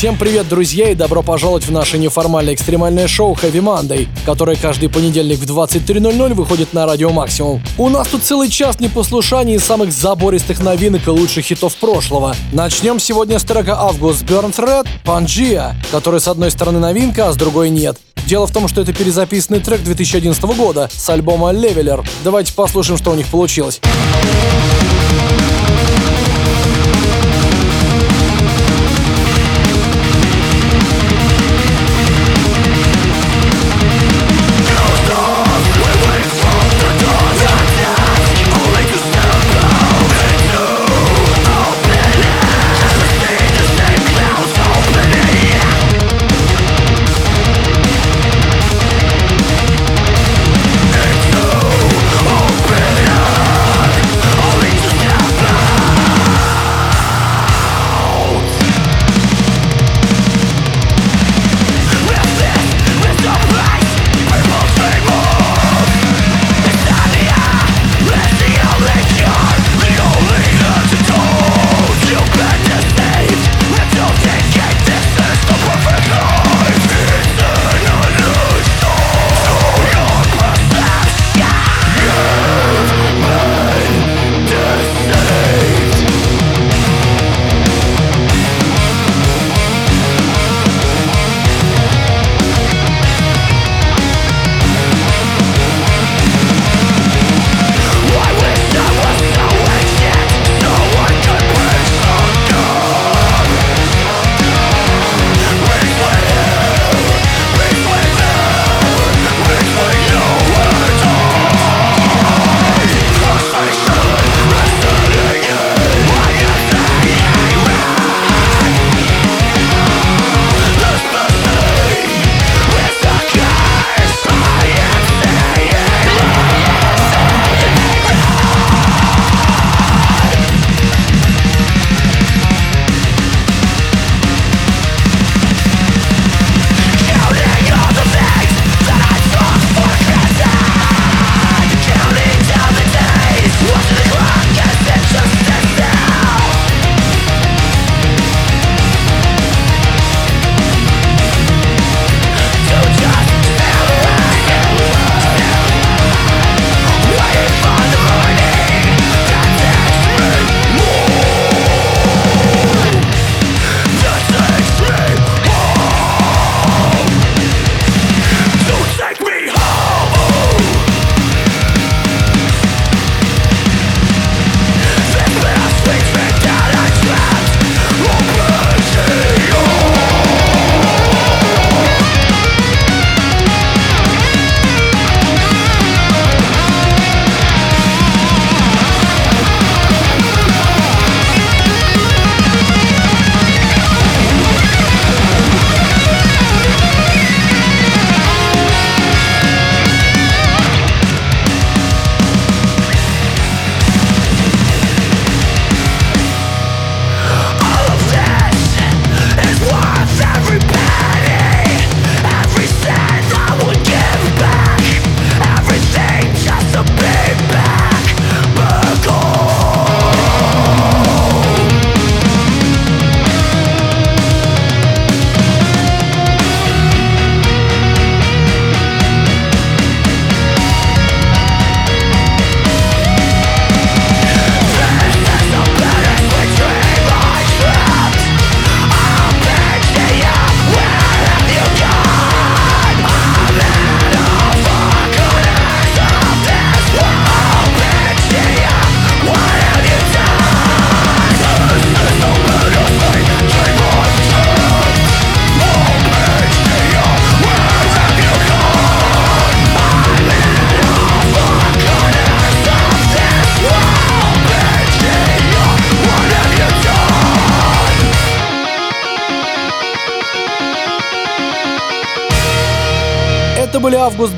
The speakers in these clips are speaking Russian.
Всем привет, друзья, и добро пожаловать в наше неформальное экстремальное шоу Heavy Monday, которое каждый понедельник в 23.00 выходит на Радио Максимум. У нас тут целый час непослушаний и самых забористых новинок и лучших хитов прошлого. Начнем сегодня с трека Август Burns Red Pangea, который с одной стороны новинка, а с другой нет. Дело в том, что это перезаписанный трек 2011 года с альбома Leveler. Давайте послушаем, что у них получилось.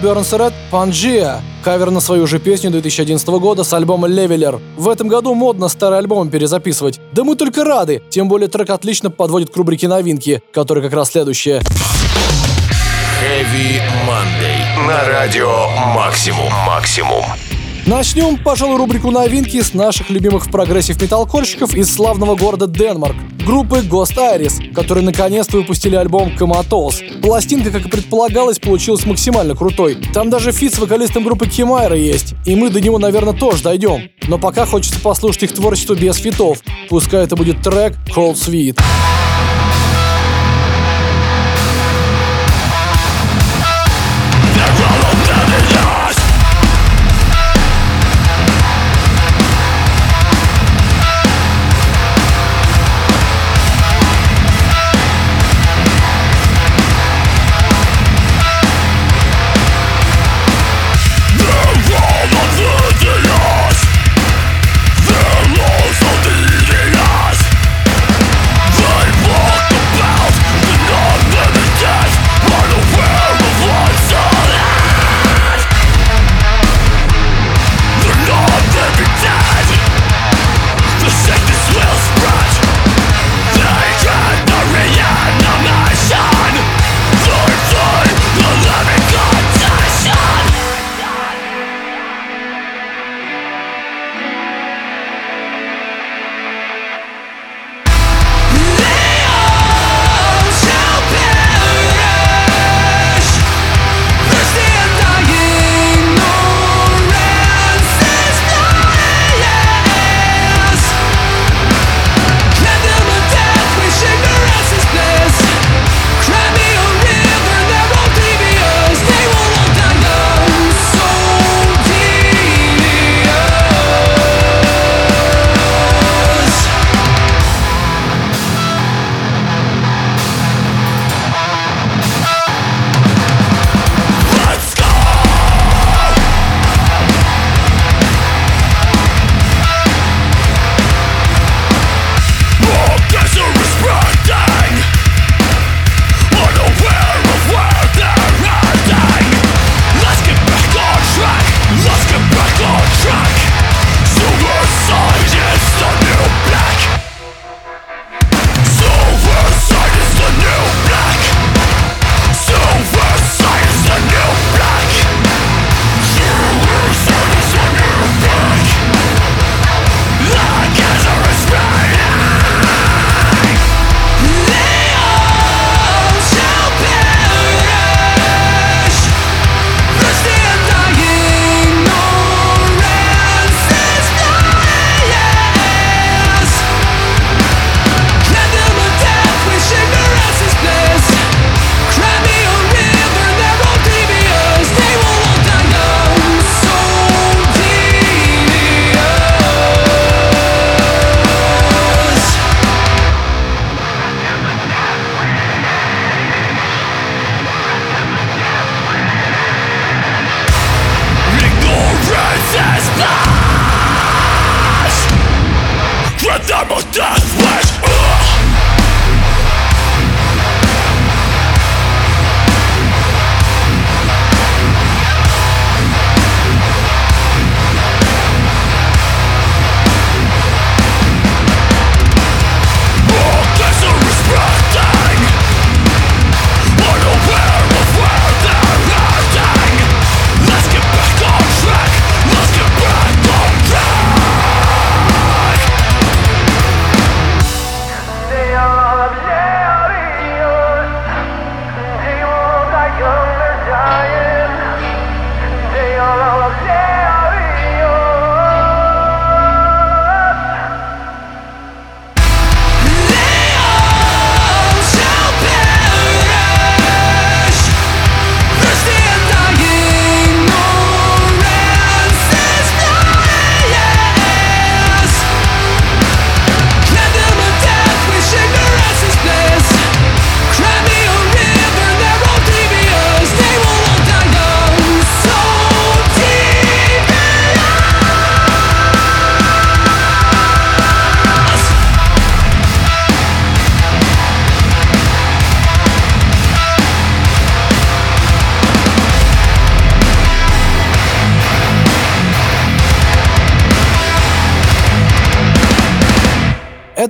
Burns Red Pangaea, кавер на свою же песню 2011 года с альбома Leveler. В этом году модно старый альбом перезаписывать. Да мы только рады, тем более трек отлично подводит к рубрике новинки, которая как раз следующая. Heavy Monday. На радио Максимум. Максимум. Начнем, пожалуй, рубрику новинки с наших любимых прогрессив металкорщиков из славного города Denmark, группы Ghost Iris, которые наконец-то выпустили альбом Comatose. Пластинка, как и предполагалось, получилась максимально крутой. Там даже фит с вокалистом группы Chimaira есть, и мы до него, наверное, тоже дойдем. Но пока хочется послушать их творчество без фитов. Пускай это будет трек Cold Sweet.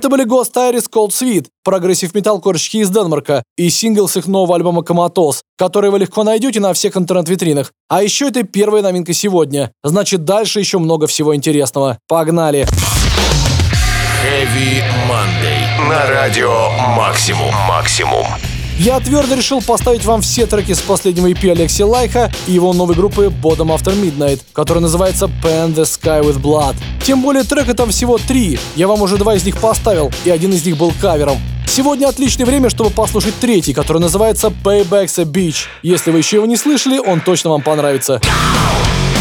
Это были Ghost Iris Cold Sweat, прогрессив металкорщики из Denmark'а и сингл с их нового альбома «Comatose», который вы легко найдете на всех интернет-витринах. А еще это первая новинка сегодня. Значит, дальше еще много всего интересного. Погнали! Heavy Monday. На радио «Максимум». «Максимум». Я твердо решил поставить вам все треки с последнего EP Алекси Лайхо и его новой группы Bodom After Midnight, которая называется Paint the Sky with Blood. Тем более трека там всего три, я вам уже два из них поставил, и один из них был кавером. Сегодня отличное время, чтобы послушать третий, который называется Payback's a Beach. Если вы еще его не слышали, он точно вам понравится. Go!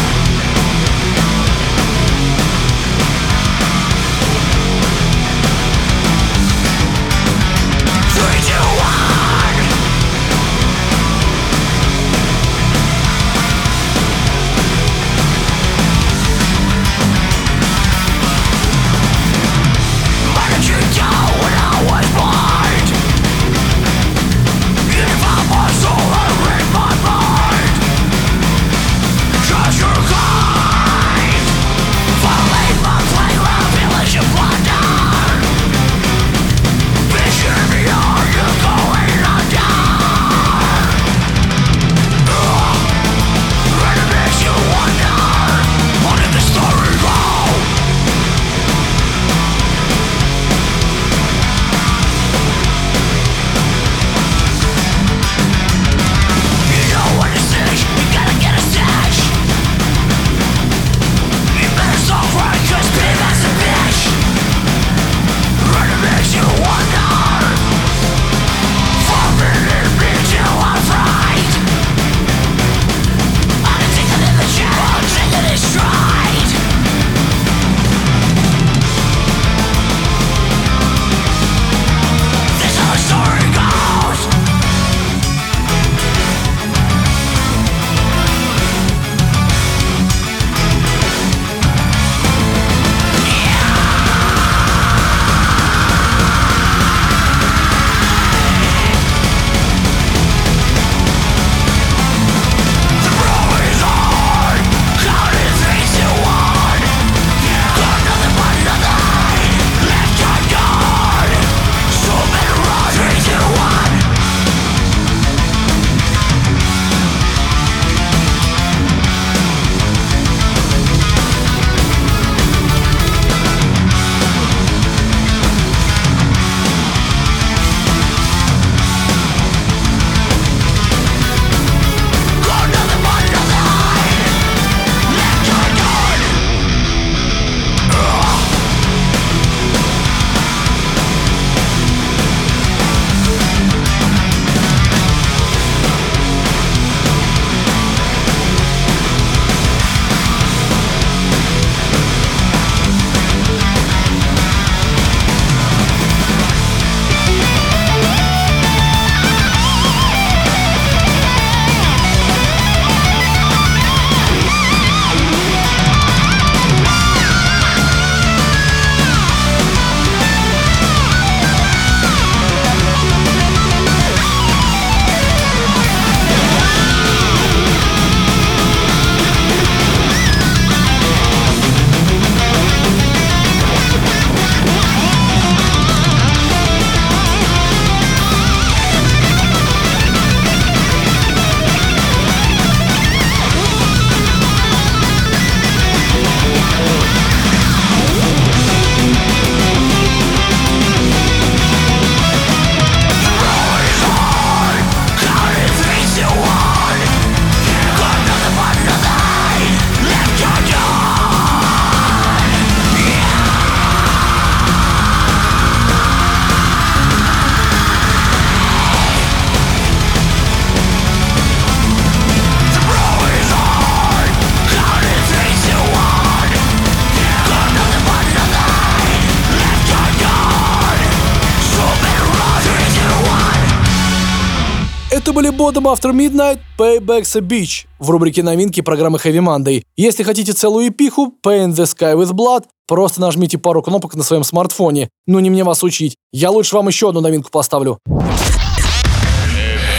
Были Bottom After Midnight, Payback's a Beach в рубрике новинки программы Heavy Monday. Если хотите целую эпиху, Paint the Sky with Blood, просто нажмите пару кнопок на своем смартфоне. Ну не мне вас учить. Я лучше вам еще одну новинку поставлю.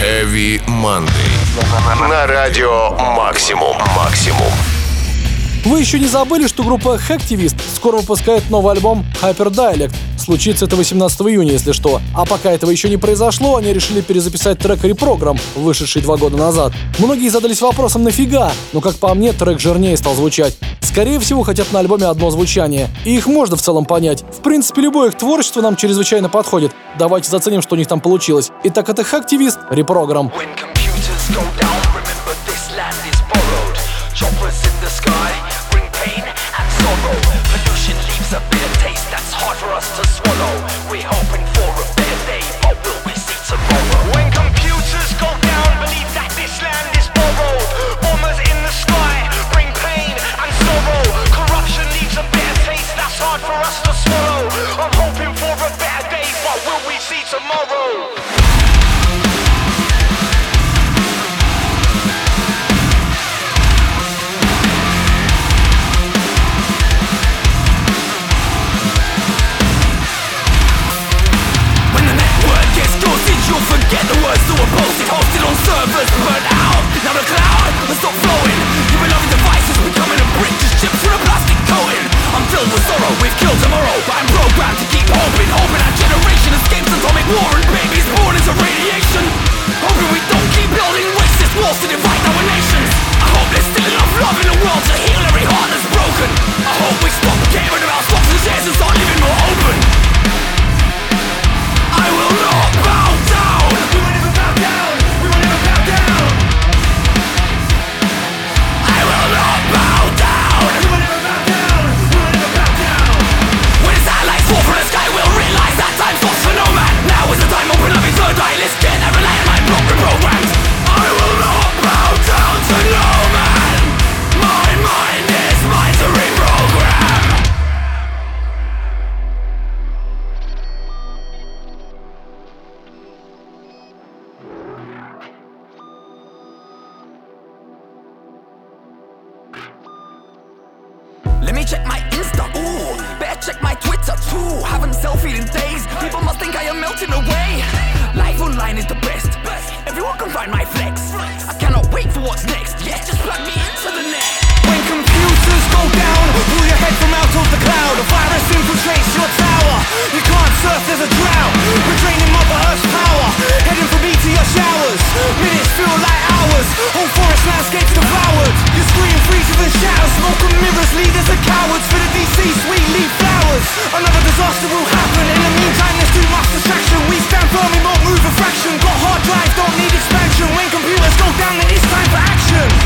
Heavy Monday. На радио Максимум. Максимум. Вы еще не забыли, что группа Hacktivist скоро выпускает новый альбом Hyper Dialect. Случится это 18 июня, если что. А пока этого еще не произошло, они решили перезаписать трек «Репрограмм», вышедший два года назад. Многие задались вопросом «нафига?», но, как по мне, трек жирнее стал звучать. Скорее всего, хотят на альбоме одно звучание. И их можно в целом понять. В принципе, любое их творчество нам чрезвычайно подходит. Давайте заценим, что у них там получилось. Итак, это Hacktivist «Репрограмм». we hope. surface But out, now the cloud is still flowing. Your beloved device is becoming a brick Just chipped through a plastic coating. I'm filled with sorrow, we've killed tomorrow. But I'm programmed to keep hoping Hoping our generation escapes atomic war And babies born into radiation. Hoping we don't keep building racist walls To divide our nations. I hope there's still enough love in the world to heal drives don't need expansion. When computers go down, then it's time for action.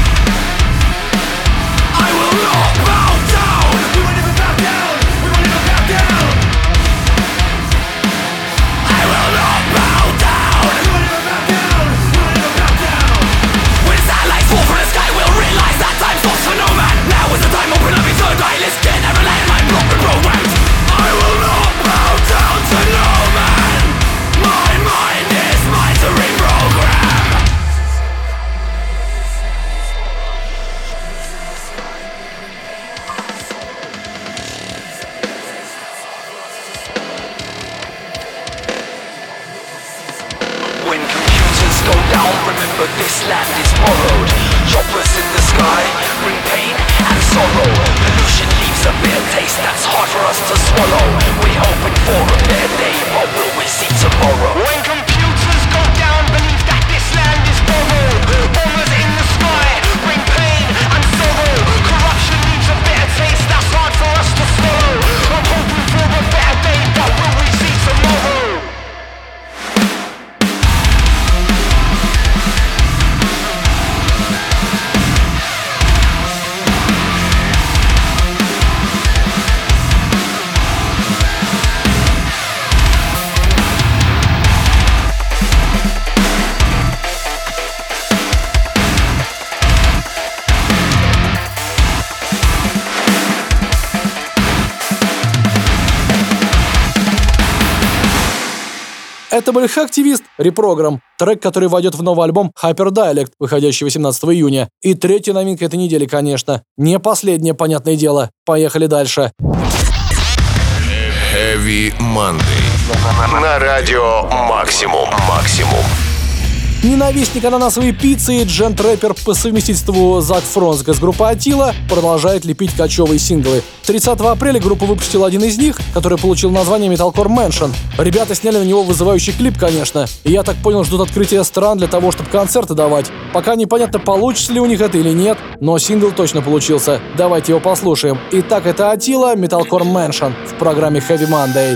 Это был хэк-активист «Репрограмм», трек, который войдет в новый альбом «Hyper Dialect», выходящий 18 июня. И третья новинка этой недели, конечно. Не последнее, понятное дело. Поехали дальше. Heavy Monday. На радио «Максимум». «Максимум». Ненавистник ананасовой пиццы и джент-рэпер по совместительству Зак Фронск из группы Атила продолжает лепить кочевые синглы. 30 апреля группа выпустила один из них, который получил название Metalcore Mansion. Ребята сняли на него вызывающий клип, конечно, и я так понял, ждут открытия стран для того, чтобы концерты давать. Пока непонятно, получится ли у них это или нет, но сингл точно получился. Давайте его послушаем. Итак, это Атила, Metalcore Mansion в программе Heavy Monday.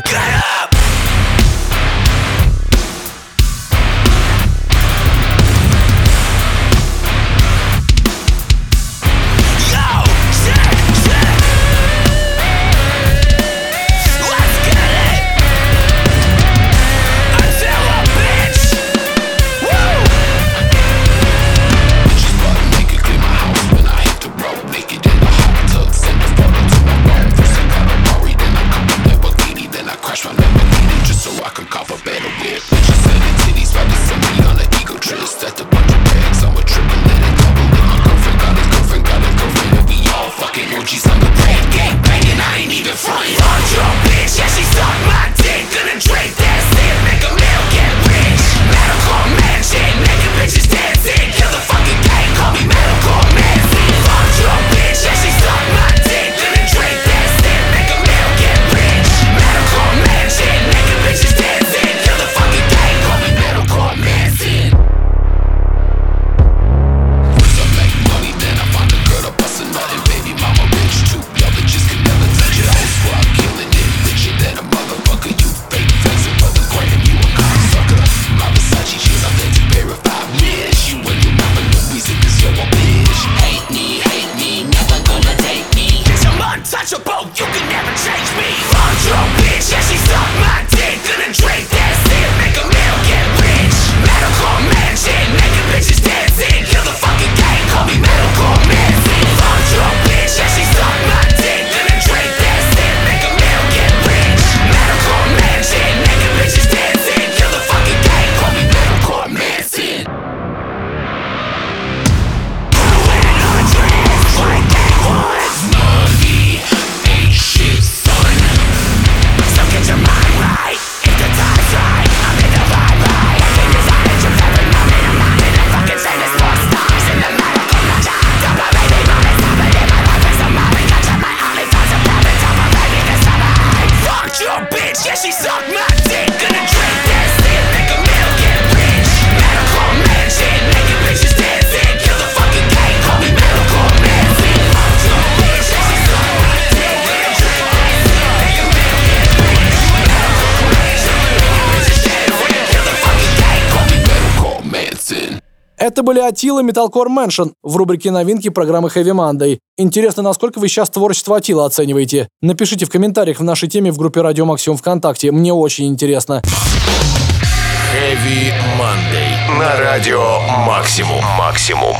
Это были Атила Metalcore Mansion в рубрике новинки программы Heavy Monday. Интересно, насколько вы сейчас творчество Атила оцениваете? Напишите в комментариях в нашей теме в группе Радио Максимум ВКонтакте. Мне очень интересно. Heavy Monday. На радио Максимум. Максимум.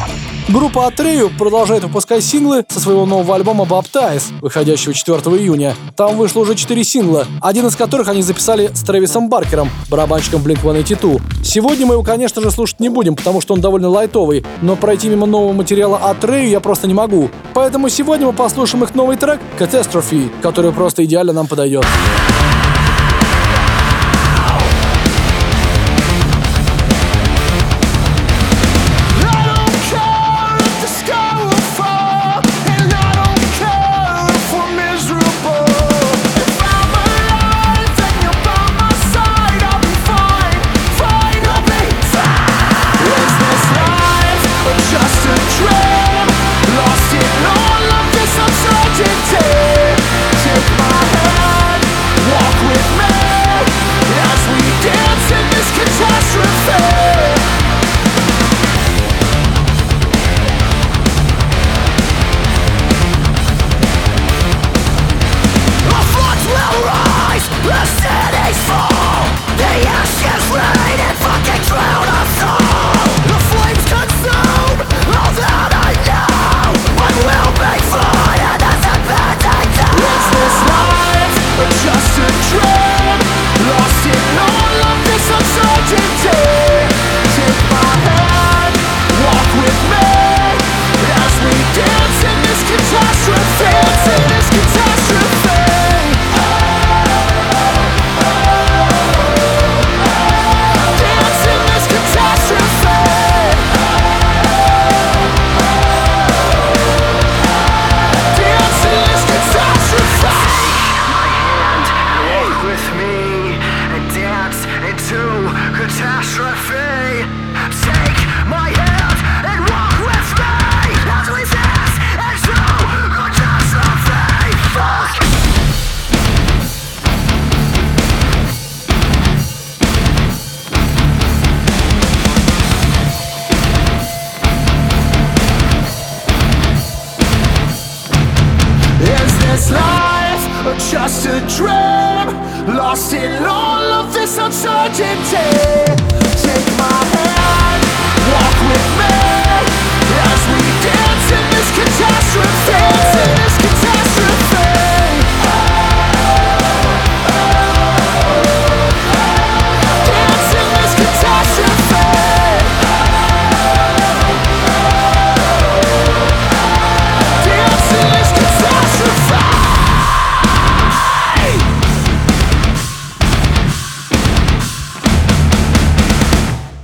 Группа Атрею продолжает выпускать синглы со своего нового альбома Baptize, выходящего 4 июня. Там вышло уже 4 сингла, один из которых они записали с Трэвисом Баркером, барабанщиком Blink-182. Сегодня мы его, конечно же, слушать не будем, потому что он довольно лайтовый, но пройти мимо нового материала Атрею я просто не могу. Поэтому сегодня мы послушаем их новый трек Catastrophe, который просто идеально нам подойдет. just right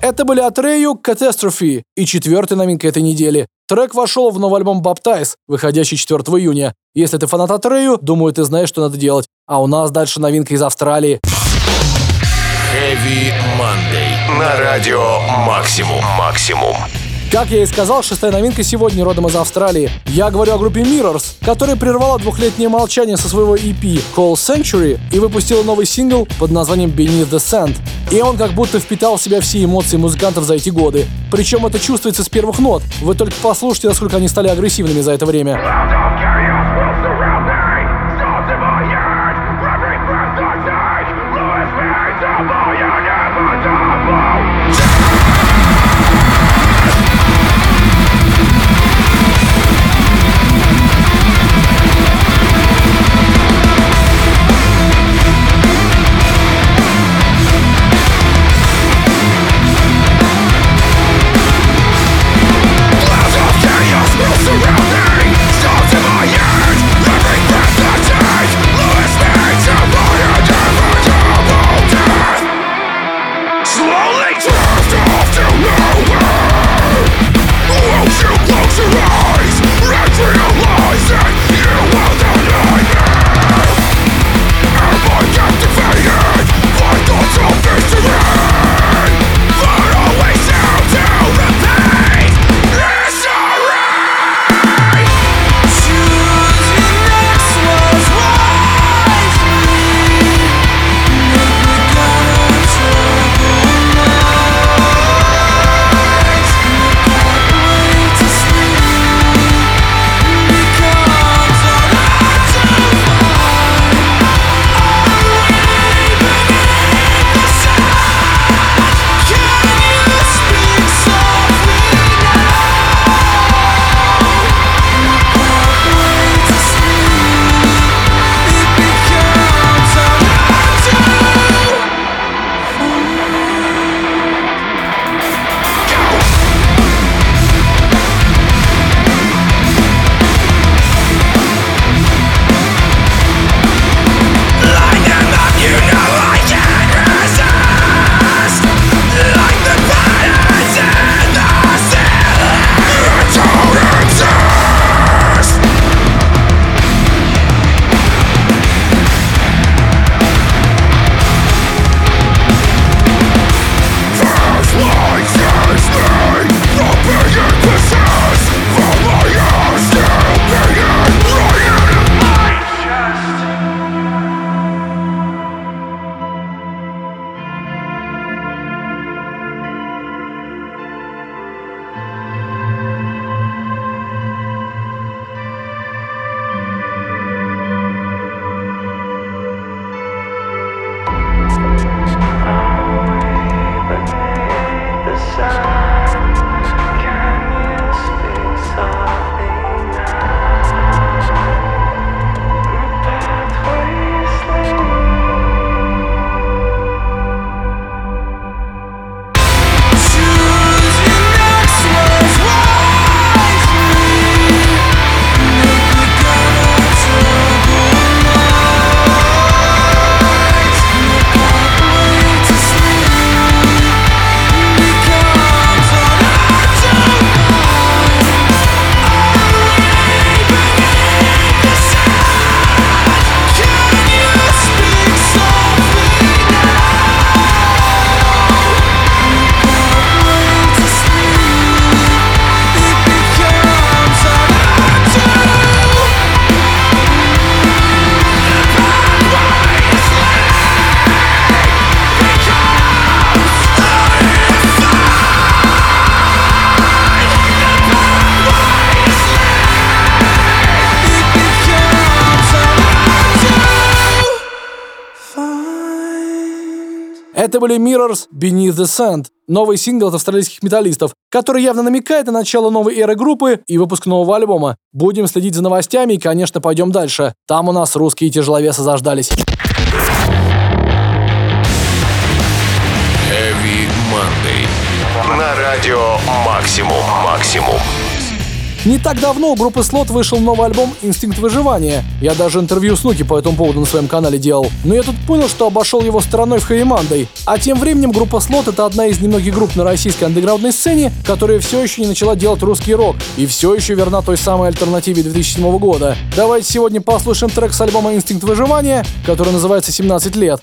Это были Атрею Catastrophe и четвертая новинка этой недели. Трек вошел в новый альбом Baptize, выходящий 4 июня. Если ты фанат Атрею, думаю, ты знаешь, что надо делать. А у нас дальше новинка из Австралии. Heavy Monday. На радио Максимум. Максимум. Как я и сказал, шестая новинка сегодня родом из Австралии. Я говорю о группе Mirrors, которая прервала двухлетнее молчание со своего EP Call Century и выпустила новый сингл под названием Beneath the Sand. И он как будто впитал в себя все эмоции музыкантов за эти годы. Причем это чувствуется с первых нот. Вы только послушайте, насколько они стали агрессивными за это время. Это были Mirrors Beneath the Sand, новый сингл от австралийских металлистов, который явно намекает на начало новой эры группы и выпуск нового альбома. Будем следить за новостями и, конечно, пойдем дальше. Там у нас русские тяжеловесы заждались. Heavy Monday. На радио Максимум. Максимум. Не так давно у группы Slot вышел новый альбом «Инстинкт выживания». Я даже интервью с Нуки по этому поводу на своем канале делал. Но я тут понял, что обошел его стороной в Monday. А тем временем группа Slot — это одна из немногих групп на российской андеграундной сцене, которая все еще не начала делать русский рок и все еще верна той самой альтернативе 2007 года. Давайте сегодня послушаем трек с альбома «Инстинкт выживания», который называется «17 лет».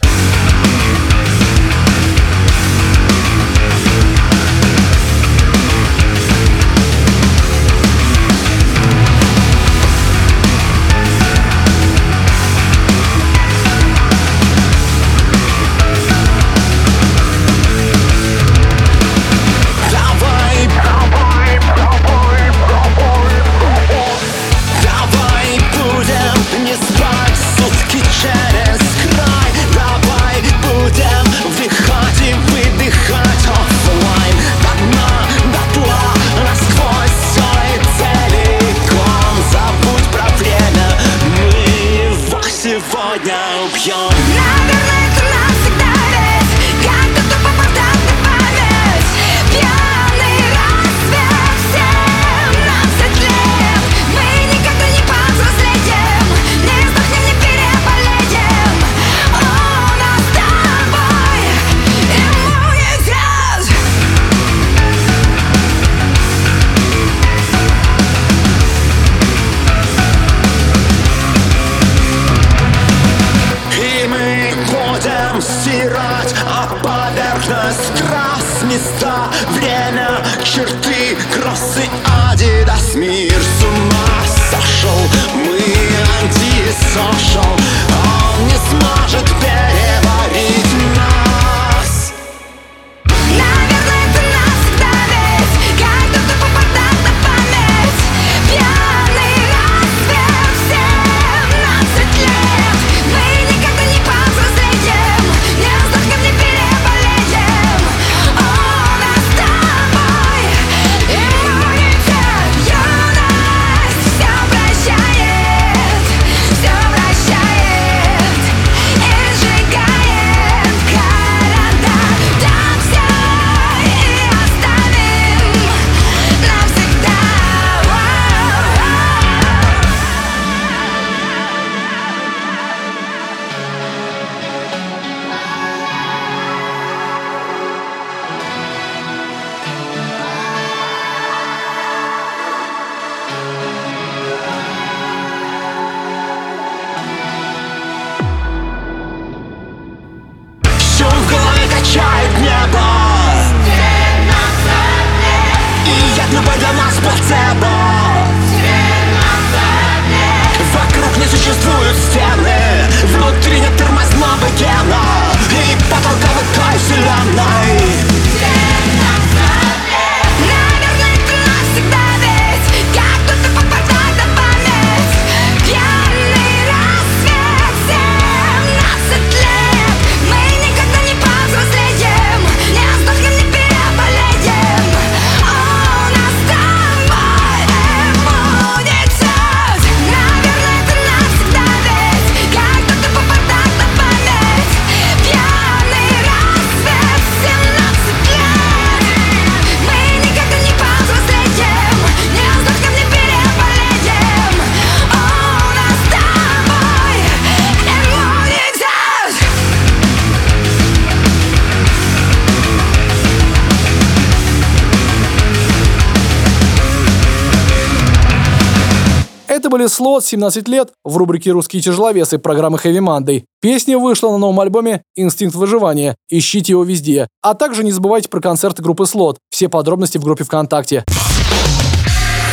Были слот 17 лет в рубрике «Русские тяжеловесы» программы Heavy Monday. Песня вышла на новом альбоме «Инстинкт выживания». Ищите его везде. А также не забывайте про концерты группы Слот. Все подробности в группе ВКонтакте.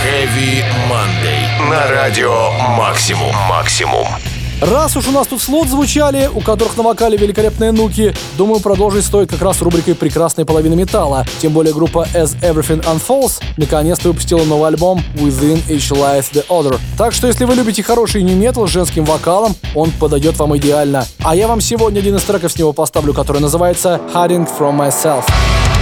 Heavy Monday. На радио «Максимум». «Максимум». Раз уж у нас тут слот звучали, у которых на вокале великолепные нуки, думаю, продолжить стоит как раз рубрикой «Прекрасная половина металла». Тем более группа As Everything Unfolds наконец-то выпустила новый альбом Within Each Lies The Other. Так что если вы любите хороший нью метал с женским вокалом, он подойдет вам идеально. А я вам сегодня один из треков с него поставлю, который называется Hiding From Myself. Can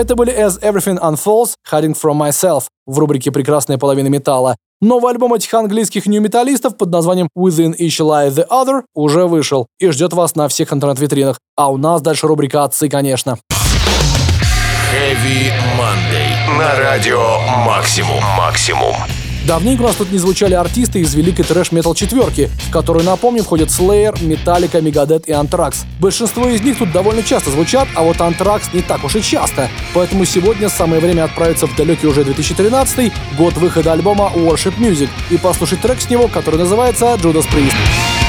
Это были As Everything Unfolds, Hiding From Myself в рубрике «Прекрасная половина металла». Новый альбом этих английских нью-металлистов под названием Within Each Lie The Other уже вышел и ждет вас на всех интернет-витринах. А у нас дальше рубрика «Отцы», конечно. Heavy Monday. На радио Максимум. Максимум. Давненько у нас тут не звучали артисты из великой трэш-метал четверки, в которую, напомню, входят Slayer, Metallica, Megadeth и Anthrax. Большинство из них тут довольно часто звучат, а вот Anthrax не так уж и часто. Поэтому сегодня самое время отправиться в далекий уже 2013 год выхода альбома Worship Music и послушать трек с него, который называется Judas Priest.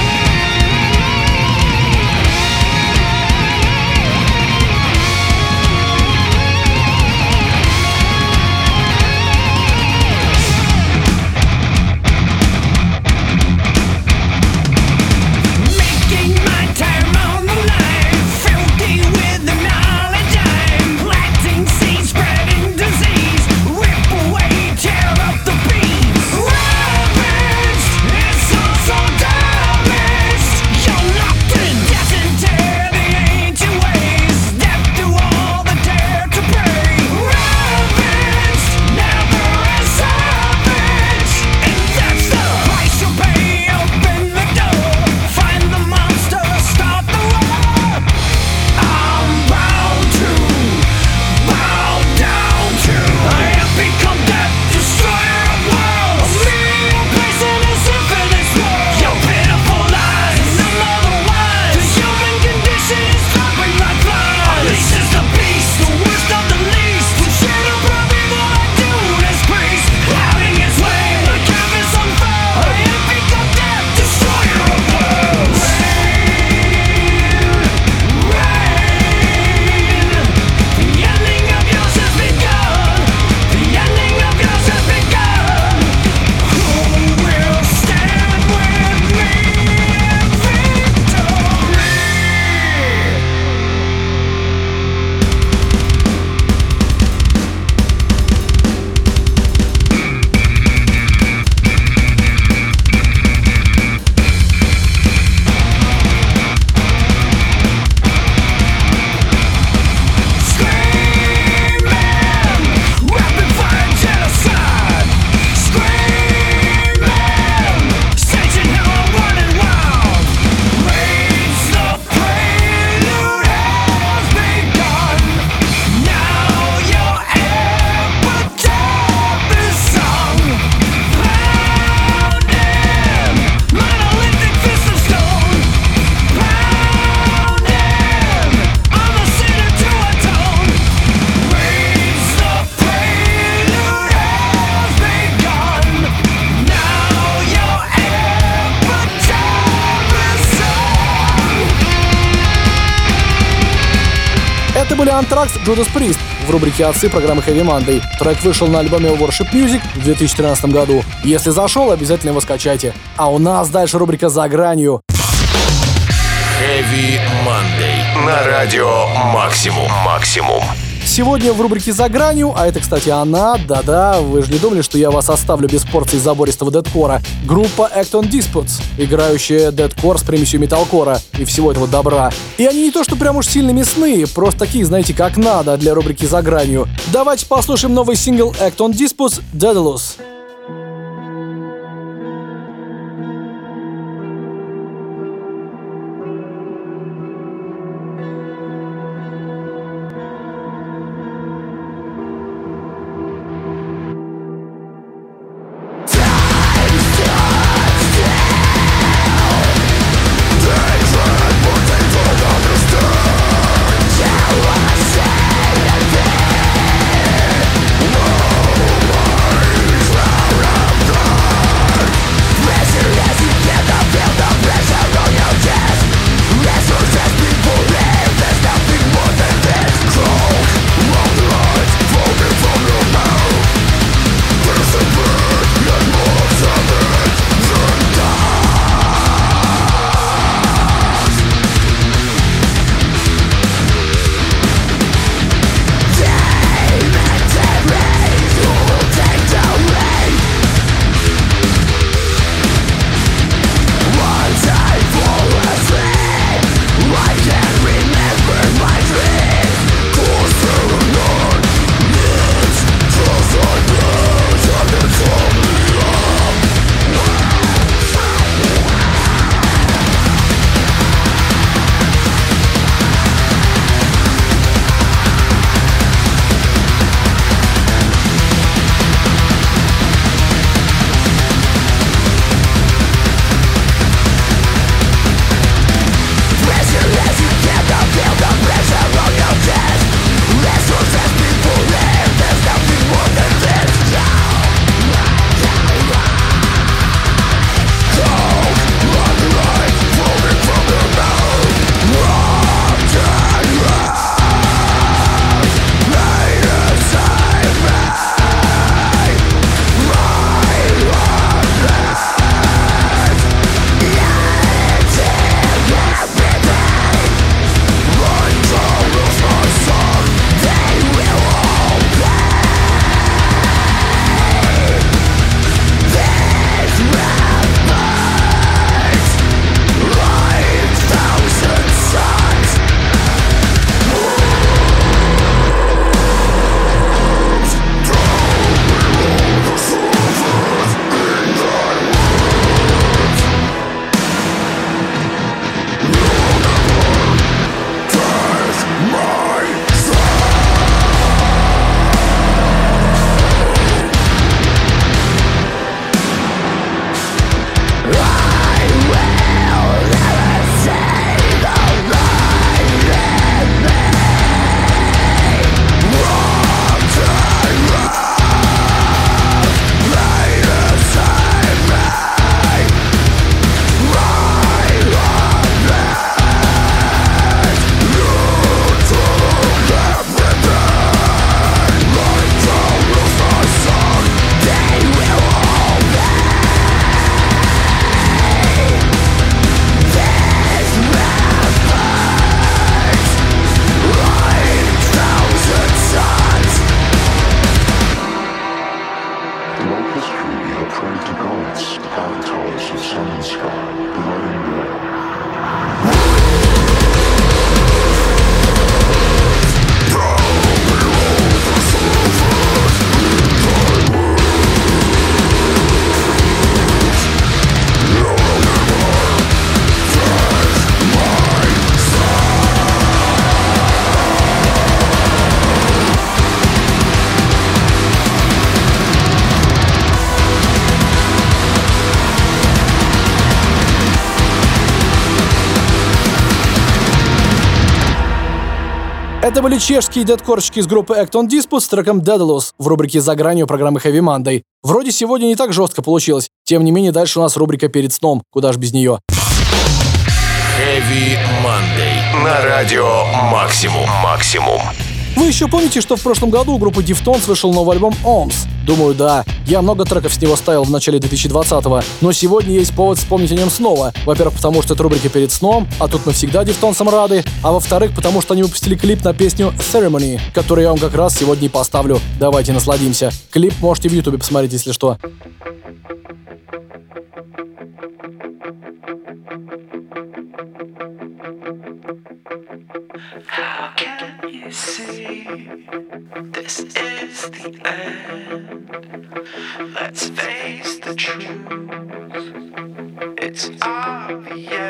Антракс Judas Priest в рубрике «Отцы» программы Heavy Monday. Трек вышел на альбоме Worship Music в 2013 году. Если зашел, обязательно его скачайте. А у нас дальше рубрика «За гранью». Heavy Monday. На радио Максимум. Максимум. Сегодня в рубрике «За гранью», а это, кстати, она, да-да, вы же не думали, что я вас оставлю без порции забористого дедкора. Группа Acton Disputes, играющая дедкор с примесью металкора и всего этого добра. И они не то, что прям уж сильно мясные, просто такие, знаете, как надо для рубрики «За гранью». Давайте послушаем новый сингл Acton Disputes «Daedalus». Это были чешские дедкорчики из группы Act on Dispute с треком Daedalus в рубрике «За гранью» программы Heavy Monday. Вроде сегодня не так жестко получилось. Тем не менее, дальше у нас рубрика «Перед сном». Куда ж без нее. Heavy Monday. На радио Максимум. Максимум. Вы еще помните, что в прошлом году у группы Deftones вышел новый альбом OMS? Думаю, да. Я много треков с него ставил в начале 2020-го, но сегодня есть повод вспомнить о нем снова. Во-первых, потому что это рубрика перед сном, а тут мы всегда Deftones'ам рады, а во-вторых, потому что они выпустили клип на песню Ceremony, который я вам как раз сегодня и поставлю. Давайте насладимся. Клип можете в ютубе посмотреть, если что. How can you see this is the end? Let's face the truth. It's obvious.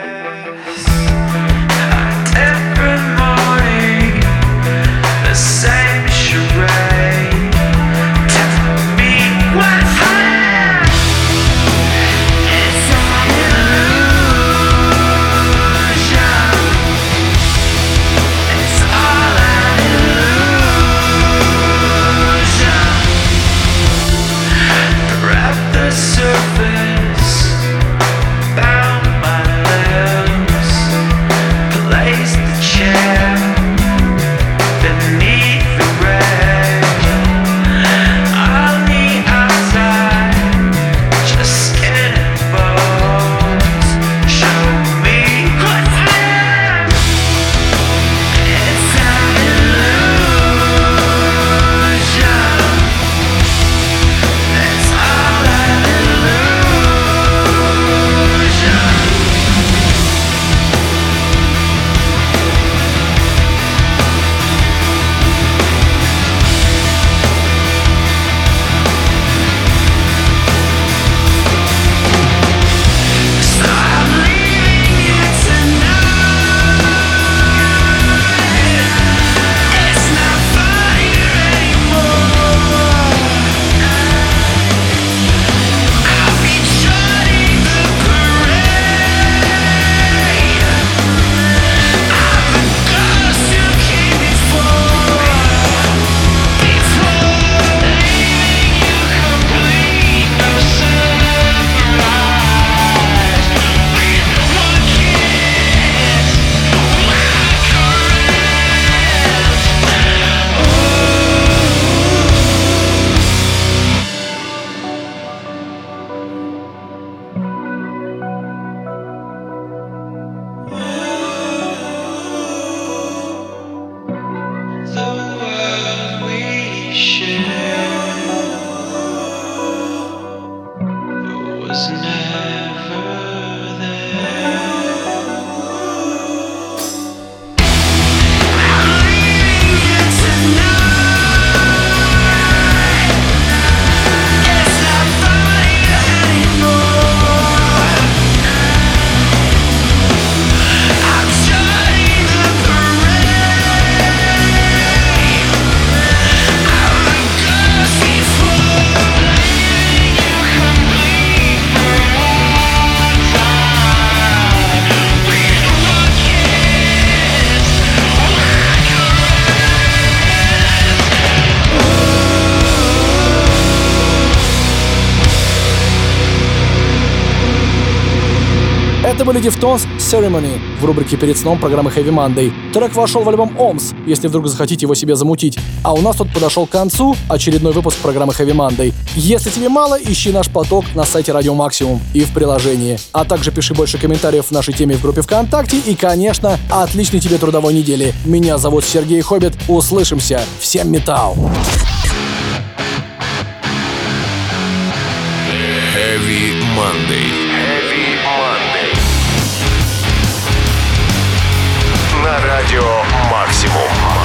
Share Deftones Ceremony в рубрике «Перед сном» программы Heavy Monday. Трек вошел в альбом OMS, если вдруг захотите его себе замутить. А у нас тут подошел к концу очередной выпуск программы Heavy Monday. Если тебе мало, ищи наш поток на сайте Радио Максимум и в приложении. А также пиши больше комментариев в нашей теме в группе ВКонтакте. И, конечно, отличной тебе трудовой недели. Меня зовут Сергей Хоббит. Услышимся. Всем металл! Heavy Monday. Радио «Максимум».